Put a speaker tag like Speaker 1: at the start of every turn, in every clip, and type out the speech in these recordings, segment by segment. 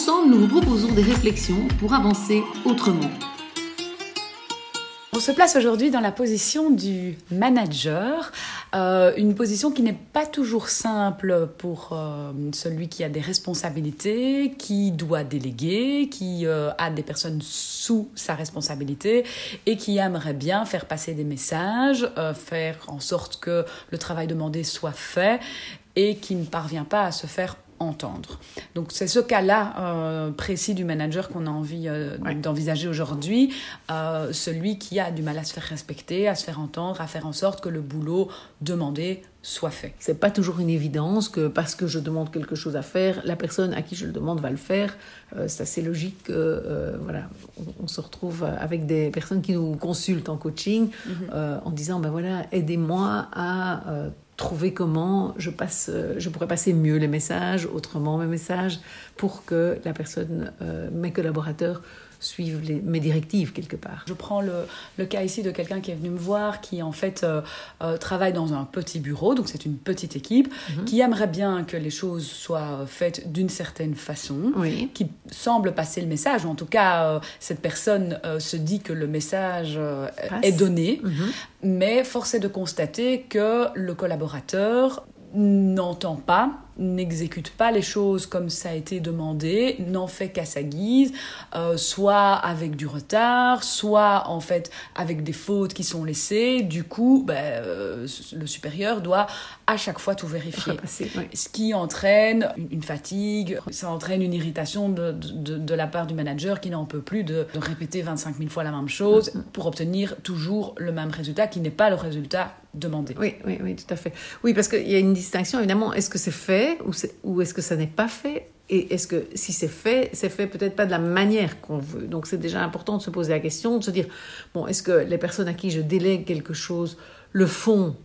Speaker 1: Ensemble, nous proposons des réflexions pour avancer autrement.
Speaker 2: On se place aujourd'hui dans la position du manager, euh, une position qui n'est pas toujours simple pour euh, celui qui a des responsabilités, qui doit déléguer, qui euh, a des personnes sous sa responsabilité et qui aimerait bien faire passer des messages, faire en sorte que le travail demandé soit fait et qui ne parvient pas à se faire entendre. Donc c'est ce cas-là euh, précis du manager qu'on a envie euh, d'envisager aujourd'hui, euh, celui qui a du mal à se faire respecter, à se faire entendre, à faire en sorte que le boulot demandé soit fait.
Speaker 1: C'est pas toujours une évidence que parce que je demande quelque chose à faire, la personne à qui je le demande va le faire. c'est assez logique que voilà, on, se retrouve avec des personnes qui nous consultent en coaching mhm. en disant ben voilà, aidez-moi à trouver comment je, passe, euh, je pourrais passer mieux les messages, autrement mes messages, pour que la personne, euh, mes collaborateurs, suivent les, mes directives quelque part.
Speaker 2: Je prends le, le cas ici de quelqu'un qui est venu me voir, qui en fait euh, euh, travaille dans un petit bureau, donc c'est une petite équipe, mhm. qui aimerait bien que les choses soient faites d'une certaine façon, qui semble passer le message, en tout cas euh, cette personne se dit que le message est donné, mhm. mais force est de constater que le collaborateur n'entend pas n'exécute pas les choses comme ça a été demandé, n'en fait qu'à sa guise, euh, soit avec du retard, soit en fait avec des fautes qui sont laissées. Du coup, ben, euh, le supérieur doit à chaque fois tout vérifier. Ce qui entraîne une fatigue, ça entraîne une irritation de, de, de la part du manager qui n'en peut plus de, de, répéter 25 000 fois la même chose mm, mm. pour obtenir toujours le même résultat qui n'est pas le résultat demandé.
Speaker 1: Oui, oui, oui, tout à fait. Oui, parce qu'il y a une distinction, évidemment, est-ce que c'est fait? Ou, est-ce que ça n'est pas fait? Et est-ce que si c'est fait, c'est fait peut-être pas de la manière qu'on veut? Donc c'est déjà important de se poser la question, de se dire, bon, est-ce que les personnes à qui je délègue quelque chose le font,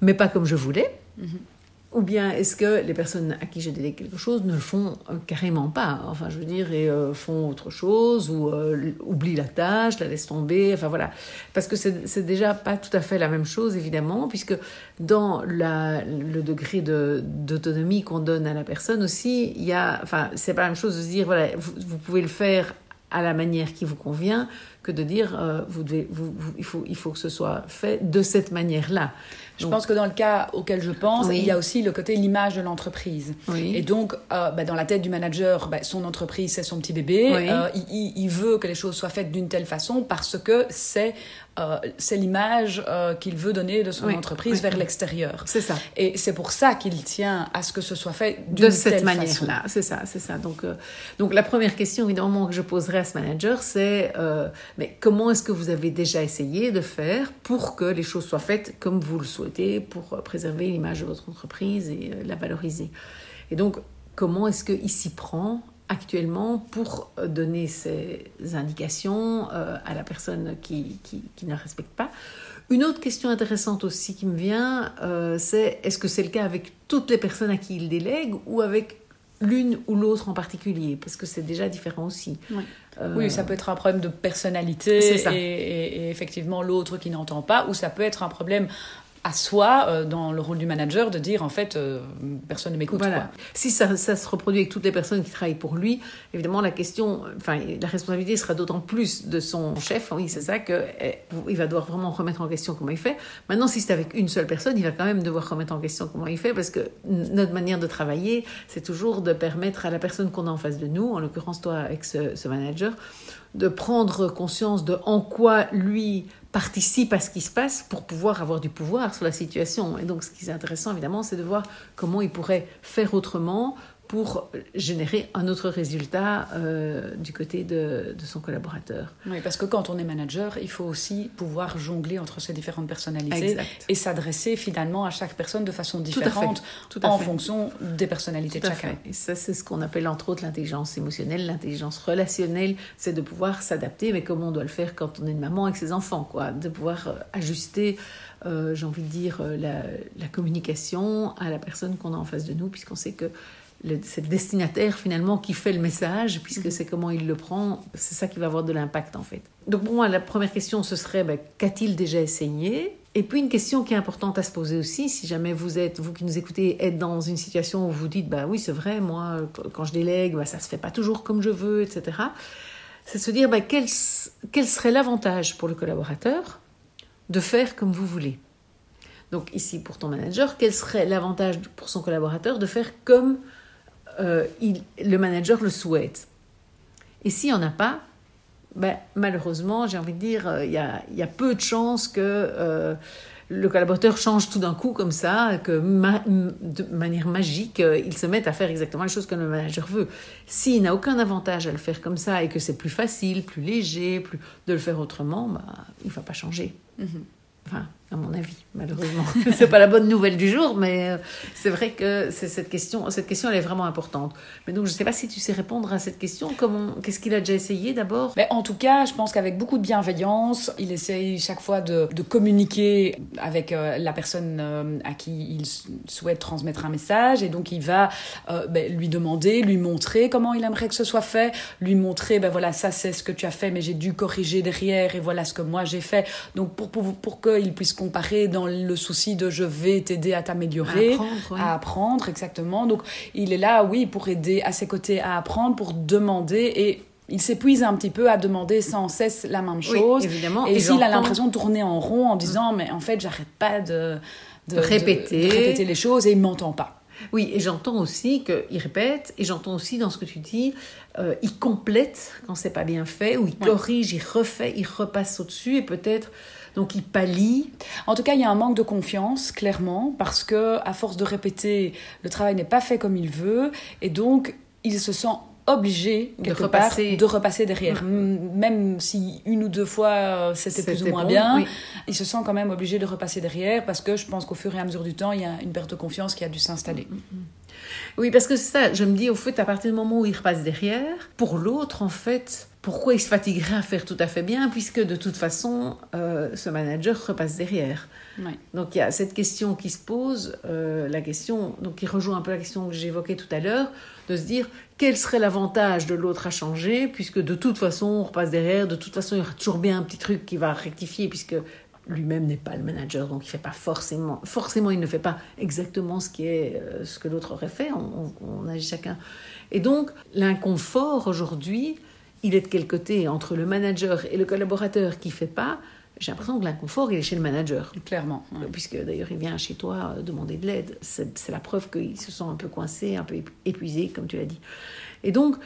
Speaker 1: mais pas comme je voulais? Mm-hmm. Ou bien est-ce que les personnes à qui je délègue quelque chose ne le font euh, carrément pas Enfin, je veux dire, et euh, font autre chose, ou euh, oublient la tâche, la laissent tomber, enfin voilà. Parce que c'est déjà pas tout à fait la même chose, évidemment, puisque dans la, le degré d'autonomie qu'on donne à la personne aussi, il y a, enfin, c'est pas la même chose de se dire, voilà, vous, pouvez le faire à la manière qui vous convient que de dire, vous devez, vous, il, faut, il faut que ce soit fait de cette manière-là.
Speaker 2: Je pense que dans le cas auquel je pense, il y a aussi le côté l'image de l'entreprise. Et donc, euh, bah, dans la tête du manager, bah, son entreprise, c'est son petit bébé. Euh, il, il, veut que les choses soient faites d'une telle façon parce que c'est euh, c'est l'image euh, qu'il veut donner de son entreprise vers l'extérieur.
Speaker 1: C'est ça.
Speaker 2: Et c'est pour ça qu'il tient à ce que ce soit fait
Speaker 1: de cette manière-là. C'est ça, c'est ça. Donc, euh, donc la première question évidemment que je poserai à ce manager, c'est mais comment est-ce que vous avez déjà essayé de faire pour que les choses soient faites comme vous le souhaitez, pour préserver l'image de votre entreprise et la valoriser? Et donc comment est-ce qu'il s'y prend actuellement pour donner ces indications euh, à la personne qui, qui, ne respecte pas? Une autre question intéressante aussi qui me vient, euh, c'est est-ce que c'est le cas avec toutes les personnes à qui il délègue ou avec l'une ou l'autre en particulier? Parce que c'est déjà différent aussi.
Speaker 2: Euh, oui. ça peut être un problème de personnalité et, et, effectivement l'autre qui n'entend pas, ou ça peut être un problème à soi, euh, dans le rôle du manager, de dire en fait, euh, personne ne m'écoute. Voilà.
Speaker 1: Si ça, ça, se reproduit avec toutes les personnes qui travaillent pour lui, évidemment, la question, enfin, la responsabilité sera d'autant plus de son chef, oui, c'est ça, qu'il eh, va devoir vraiment remettre en question comment il fait. Maintenant, si c'est avec une seule personne, il va quand même devoir remettre en question comment il fait, parce que notre manière de travailler, c'est toujours de permettre à la personne qu'on a en face de nous, en l'occurrence toi avec ce, ce manager, de prendre conscience de en quoi lui participe à ce qui se passe pour pouvoir avoir du pouvoir sur la situation. Et donc, ce qui est intéressant, évidemment, c'est de voir comment il pourrait faire autrement pour générer un autre résultat euh, du côté de, de, son collaborateur.
Speaker 2: Oui, parce que quand on est manager, il faut aussi pouvoir jongler entre ces différentes personnalités et s'adresser finalement à chaque personne de façon différente Tout à en fonction des personnalités de chacun.
Speaker 1: Et ça, c'est ce qu'on appelle entre autres l'intelligence émotionnelle, l'intelligence relationnelle, c'est de pouvoir s'adapter, mais comme on doit le faire quand on est une maman avec ses enfants, quoi, de pouvoir euh, ajuster euh, j'ai envie de dire, la, la, communication à la personne qu'on a en face de nous, puisqu'on sait que c'est le destinataire finalement qui fait le message, puisque mhm. c'est comment il le prend, c'est ça qui va avoir de l'impact en fait. Donc pour moi, la première question, ce serait ben, qu'a-t-il déjà essayé? Et puis une question qui est importante à se poser aussi, si jamais vous êtes, vous qui nous écoutez, êtes dans une situation où vous dites, bah oui, c'est vrai, moi, quand je délègue, bah, ça se fait pas toujours comme je veux, etc. C'est de se dire, bah, quel, quel serait l'avantage pour le collaborateur de faire comme vous voulez? Donc ici, pour ton manager, quel serait l'avantage pour son collaborateur de faire comme euh, il, le manager le souhaite. Et s'il n'y en a pas, ben, malheureusement, j'ai envie de dire, euh, il y, a, y, a, peu de chances que euh, le collaborateur change tout d'un coup comme ça, que de manière magique, il se mette à faire exactement les choses que le manager veut. S'il n'a aucun avantage à le faire comme ça et que c'est plus facile, plus léger, plus de le faire autrement, ben, il ne va pas changer. Mm-hmm. Enfin, à mon avis, malheureusement. c'est pas la bonne nouvelle du jour, mais euh, c'est vrai que cette question, cette question, elle est vraiment importante. Mais donc, je sais pas si tu sais répondre à cette question. Comment, qu'est-ce qu'il a déjà essayé d'abord?
Speaker 2: Mais En tout cas, je pense qu'avec beaucoup de bienveillance, il essaye chaque fois de, de communiquer avec euh, la personne euh, à qui il souhaite transmettre un message, et donc il va ben, lui demander, lui montrer comment il aimerait que ce soit fait, lui montrer, ben voilà, ça c'est ce que tu as fait, mais j'ai dû corriger derrière, et voilà ce que moi j'ai fait. Donc pour, pour, pour qu'il puisse comparer dans le souci de je vais t'aider à t'améliorer, à, apprendre, exactement. Donc il est là, oui, pour aider à ses côtés à apprendre, pour demander et il s'épuise un petit peu à demander sans cesse la même chose.
Speaker 1: évidemment.
Speaker 2: Et, s'il a l'impression de tourner en rond en disant, mais en fait, j'arrête pas de,
Speaker 1: de, répéter.
Speaker 2: répéter les choses et il m'entend pas.
Speaker 1: Oui, et j'entends aussi qu'il répète, et j'entends aussi dans ce que tu dis, euh, il complète quand c'est pas bien fait, ou il corrige, il refait, il repasse au-dessus, et peut-être donc il pallie.
Speaker 2: En tout cas, il y a un manque de confiance, clairement, parce que à force de répéter, le travail n'est pas fait comme il veut, et donc il se sent obligé de repasser. de repasser derrière. Mm. Même si une ou deux fois euh, c'était plus ou moins bien, il se sent quand même obligé de repasser derrière parce que je pense qu'au fur et à mesure du temps, il y a une perte de confiance qui a dû s'installer. Mm, mm,
Speaker 1: oui, parce que c'est ça, je me dis au fait, à partir du moment où il repasse derrière, pour l'autre, en fait, pourquoi il se fatiguerait à faire tout à fait bien, puisque de toute façon, euh, ce manager repasse derrière. Donc il y a cette question qui se pose, euh, la question, donc qui rejoint un peu la question que j'évoquais tout à l'heure, de se dire quel serait l'avantage de l'autre à changer, puisque de toute façon, on repasse derrière, de toute façon, il y aura toujours bien un petit truc qui va rectifier, puisque lui-même n'est pas le manager, donc il fait pas forcément, forcément, il ne fait pas exactement ce qui est euh, ce que l'autre aurait fait. On, agit chacun. Et donc l'inconfort aujourd'hui, il est de quel côté entre le manager et le collaborateur qui fait pas? J'ai l'impression que l'inconfort, il est chez le manager.
Speaker 2: Clairement.
Speaker 1: Puisque d'ailleurs, il vient chez toi euh, demander de l'aide. C'est la preuve qu'il se sent un peu coincé, un peu épuisé, comme tu l'as dit. Et donc,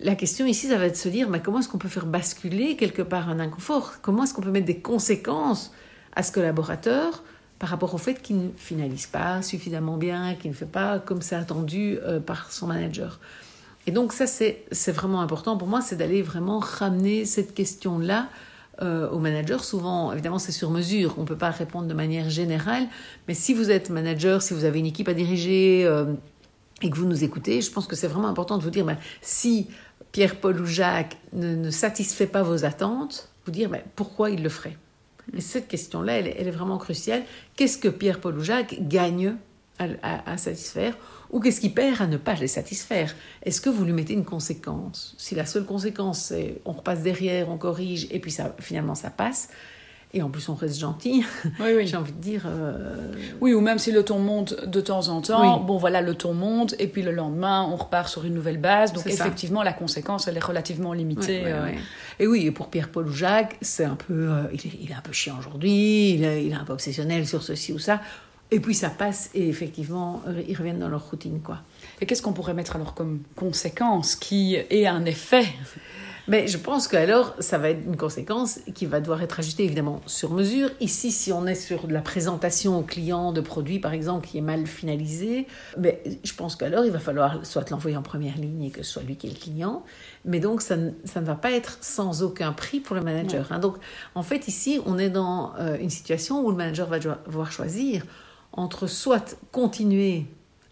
Speaker 1: la question ici, ça va être de se dire, mais comment est-ce qu'on peut faire basculer quelque part un inconfort? Comment est-ce qu'on peut mettre des conséquences à ce collaborateur par rapport au fait qu'il ne finalise pas suffisamment bien, qu'il ne fait pas comme c'est attendu euh, par son manager? Et donc ça, c'est vraiment important pour moi, c'est d'aller vraiment ramener cette question-là euh, au manager. Souvent, évidemment, c'est sur mesure. On ne peut pas répondre de manière générale. Mais si vous êtes manager, si vous avez une équipe à diriger euh, et que vous nous écoutez, je pense que c'est vraiment important de vous dire, ben, si Pierre, Paul ou Jacques ne, satisfait pas vos attentes, vous dire pourquoi il le ferait? Et cette question-là, elle, est vraiment cruciale. Qu'est-ce que Pierre, Paul ou Jacques gagnent à, satisfaire? Ou qu'est-ce qu'il perd à ne pas les satisfaire? Est-ce que vous lui mettez une conséquence? Si la seule conséquence, c'est on repasse derrière, on corrige, et puis finalement ça passe, et en plus on reste gentil, oui, oui. j'ai envie de dire... Euh,
Speaker 2: oui, ou même si le ton monte de temps en temps, bon voilà, le ton monte, et puis le lendemain, on repart sur une nouvelle base, donc effectivement, la conséquence, elle est relativement limitée.
Speaker 1: Euh. Et oui, et pour Pierre-Paul ou Jacques, c'est un peu... Euh, il, est, un peu chiant aujourd'hui, il, il est un peu obsessionnel sur ceci ou ça. Et puis ça passe et effectivement, ils reviennent dans leur routine. quoi.
Speaker 2: Et qu'est-ce qu'on pourrait mettre alors comme conséquence qui ait un effet?
Speaker 1: Mais je pense qu'alors, ça va être une conséquence qui va devoir être ajustée évidemment sur mesure. Ici, si on est sur de la présentation au client de produits, par exemple, qui est mal finalisé, mais je pense qu'alors, il va falloir soit l'envoyer en première ligne et que ce soit lui qui est le client. Mais donc, ça ne, ça ne va pas être sans aucun prix pour le manager. Hein. Donc, en fait, ici, on est dans euh, une situation où le manager va devoir choisir entre soit continuer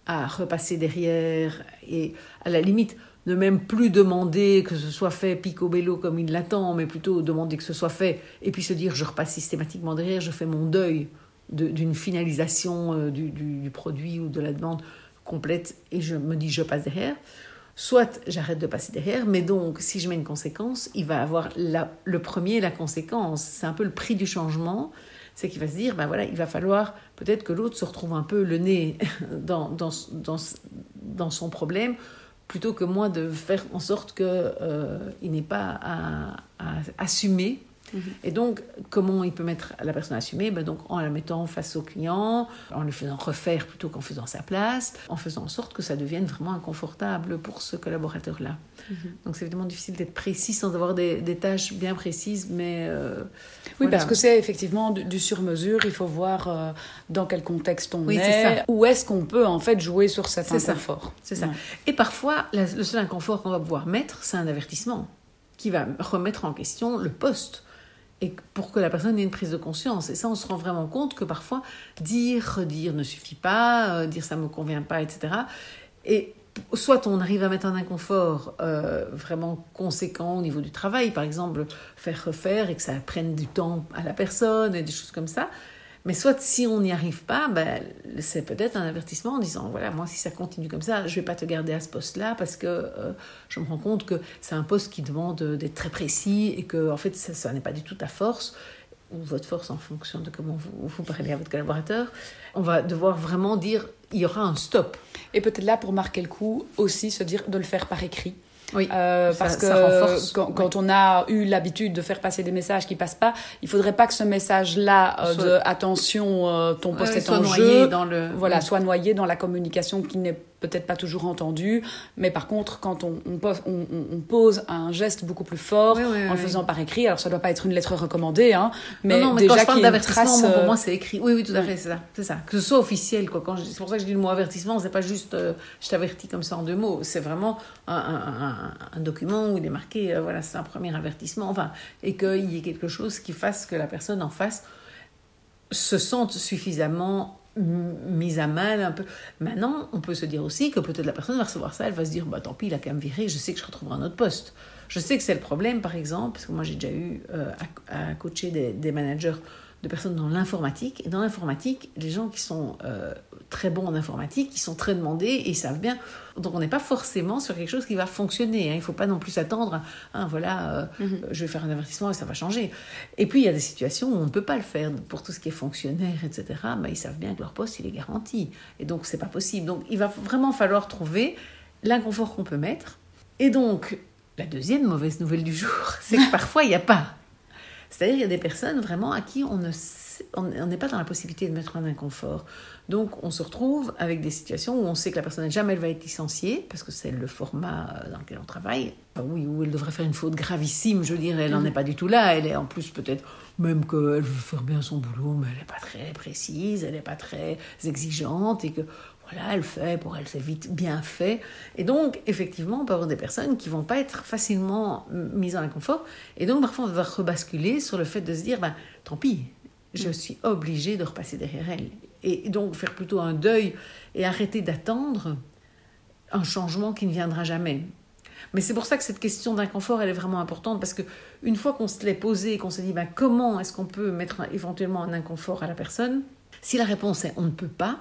Speaker 1: à repasser derrière et à la limite ne même plus demander que ce soit fait picobello comme il l'attend, mais plutôt demander que ce soit fait, et puis se dire je repasse systématiquement derrière, je fais mon deuil d'une finalisation euh, du, produit ou de la demande complète, et je me dis je passe derrière. Soit j'arrête de passer derrière, mais donc si je mets une conséquence, il va avoir le premier la conséquence. C'est un peu le prix du changement, c'est qu'il va se dire, ben voilà, il va falloir peut-être que l'autre se retrouve un peu le nez dans, dans, dans, dans son problème, plutôt que moi de faire en sorte qu'il euh, n'ait pas à, assumer. Et donc, comment il peut mettre la personne à assumer ben donc, En la mettant face au client, en le faisant refaire plutôt qu'en faisant sa place, en faisant en sorte que ça devienne vraiment inconfortable pour ce collaborateur-là. Mhm. Donc, c'est évidemment difficile d'être précis sans avoir des, des, tâches bien précises, mais...
Speaker 2: Euh, oui, parce que c'est effectivement du, sur-mesure. Il faut voir euh, dans quel contexte on est, où est-ce qu'on peut en fait jouer sur cet inconfort.
Speaker 1: C'est ça. Et parfois, le seul inconfort qu'on va pouvoir mettre, c'est un avertissement qui va remettre en question le poste et pour que la personne ait une prise de conscience. Et ça, on se rend vraiment compte que parfois, dire, redire ne suffit pas, euh, dire ça me convient pas, etc. Et soit on arrive à mettre un inconfort euh, vraiment conséquent au niveau du travail, par exemple faire refaire et que ça prenne du temps à la personne et des choses comme ça. Mais soit si on n'y arrive pas, ben, c'est peut-être un avertissement en disant voilà, moi si ça continue comme ça, je ne vais pas te garder à ce poste-là parce que euh, je me rends compte que c'est un poste qui demande d'être très précis et que en fait ça, n'est pas du tout ta force ou votre force en fonction de comment vous, vous parlez à votre collaborateur. On va devoir vraiment dire il y aura un stop.
Speaker 2: Et peut-être là, pour marquer le coup, aussi se dire de le faire par écrit. Oui, euh, parce que quand, on a eu l'habitude de faire passer des messages qui passent pas, il faudrait pas que ce message-là euh, de attention, euh, ton poste est en jeu, dans le... voilà, soit noyé dans la communication qui n'est peut-être pas toujours entendu, mais par contre, quand on, on, pose, un geste beaucoup plus fort en le faisant par écrit, alors ça doit pas être une lettre recommandée, hein, mais,
Speaker 1: non, déjà quand je parle d'avertissement, pour moi c'est écrit. Oui, oui, tout à fait, c'est ça, c'est ça. Que ce soit officiel, quoi. Quand c'est pour ça que je dis le mot avertissement, c'est pas juste euh, je t'avertis comme ça en deux mots, c'est vraiment un, document où il est marqué, euh, voilà, c'est un premier avertissement, enfin, et qu'il y ait quelque chose qui fasse que la personne en face se sente suffisamment mise à mal un peu. Maintenant, on peut se dire aussi que peut-être la personne va recevoir ça, elle va se dire bah tant pis, il a qu'à me virer, je sais que je retrouverai un autre poste. Je sais que c'est le problème, par exemple, parce que moi j'ai déjà eu euh, à, coacher des managers de personnes dans l'informatique. Et dans l'informatique, les gens qui sont euh, très bons en informatique, qui sont très demandés et ils savent bien. Donc on n'est pas forcément sur quelque chose qui va fonctionner. Hein. Il ne faut pas non plus s'attendre à, voilà, euh, mhm. je vais faire un avertissement et ça va changer. Et puis il y a des situations où on ne peut pas le faire. Pour tout ce qui est fonctionnaire, etc., bah, ils savent bien que leur poste, il est garanti. Et donc c'est pas possible. Donc il va vraiment falloir trouver l'inconfort qu'on peut mettre. Et donc, la deuxième mauvaise nouvelle du jour, c'est que parfois il n'y a pas c'est-à-dire qu'il y a des personnes vraiment à qui on ne on n'est pas dans la possibilité de mettre un inconfort. Donc on se retrouve avec des situations où on sait que la personne jamais elle va être licenciée, parce que c'est le format euh, dans lequel on travaille. oui, où elle devrait faire une faute gravissime, je dirais, elle n'en mm. est pas du tout là. Elle est en plus peut-être, même qu'elle veut faire bien son boulot, mais elle n'est pas très précise, elle n'est pas très exigeante, et que voilà, elle fait, pour elle c'est vite bien fait. Et donc, effectivement, on peut avoir des personnes qui vont pas être facilement mises en inconfort. Et donc, parfois, on va rebasculer sur le fait de se dire, ben, tant pis, je mm. suis obligée de repasser derrière elle. Et donc, faire plutôt un deuil et arrêter d'attendre un changement qui ne viendra jamais. Mais c'est pour ça que cette question d'inconfort, elle est vraiment importante, parce que une fois qu'on se l'est posée et qu'on se dit, ben, comment est-ce qu'on peut mettre éventuellement un inconfort à la personne, si la réponse est on ne peut pas,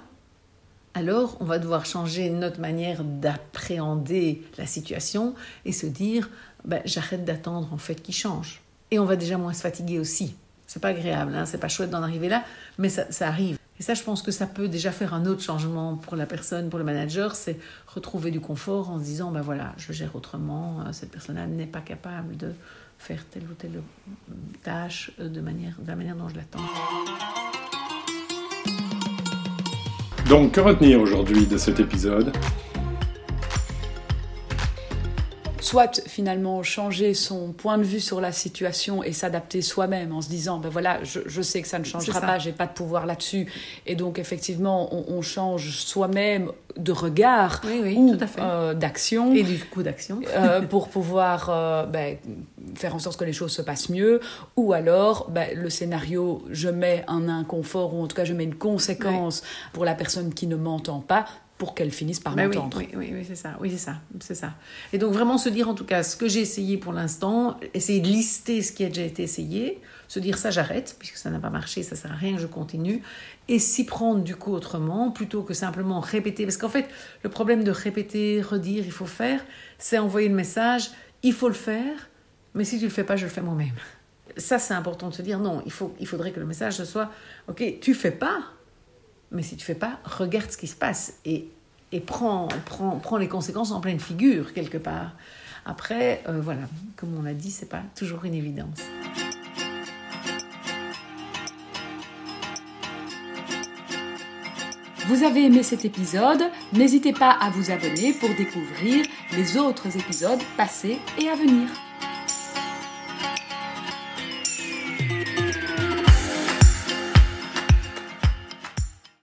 Speaker 1: alors on va devoir changer notre manière d'appréhender la situation et se dire ben, j'arrête d'attendre en fait qu'il change. Et on va déjà moins se fatiguer aussi. C'est pas agréable, hein, c'est pas chouette d'en arriver là, mais ça, arrive. Et ça, je pense que ça peut déjà faire un autre changement pour la personne, pour le manager, c'est retrouver du confort en se disant ben voilà, je gère autrement, euh, cette personne-là n'est pas capable de faire telle ou telle tâche euh, de, manière, de la manière dont je l'attends.
Speaker 3: Donc, que retenir aujourd'hui de cet épisode?
Speaker 2: Soit finalement changer son point de vue sur la situation et s'adapter soi-même en se disant, ben voilà, je, sais que ça ne changera pas, j'ai pas de pouvoir là-dessus. Et donc effectivement, on, change soi-même de regard ou euh, d'action.
Speaker 1: Et du coup d'action.
Speaker 2: Euh, pour pouvoir euh, ben, faire en sorte que les choses se passent mieux. Ou alors, ben, le scénario, je mets un inconfort ou en tout cas je mets une conséquence pour la personne qui ne m'entend pas pour qu'elle finisse par ben m'entendre.
Speaker 1: Oui, oui, oui, c'est ça. Oui, c'est ça. C'est ça. Et donc vraiment se dire en tout cas ce que j'ai essayé pour l'instant, essayer de lister ce qui a déjà été essayé, se dire ça j'arrête puisque ça n'a pas marché, ça sert à rien je continue, et s'y prendre du coup autrement plutôt que simplement répéter. Parce qu'en fait, le problème de répéter, redire, il faut faire, c'est envoyer le message, il faut le faire, mais si tu le fais pas, je le fais moi-même. Ça, c'est important de se dire non, il, faut, il faudrait que le message soit ok, tu fais pas, mais si tu fais pas, regarde ce qui se passe et, et prends, les conséquences en pleine figure, quelque part. Après, euh, voilà, comme on l'a dit, c'est pas toujours une évidence.
Speaker 2: Vous avez aimé cet épisode? N'hésitez pas à vous abonner pour découvrir les autres épisodes passés et à venir.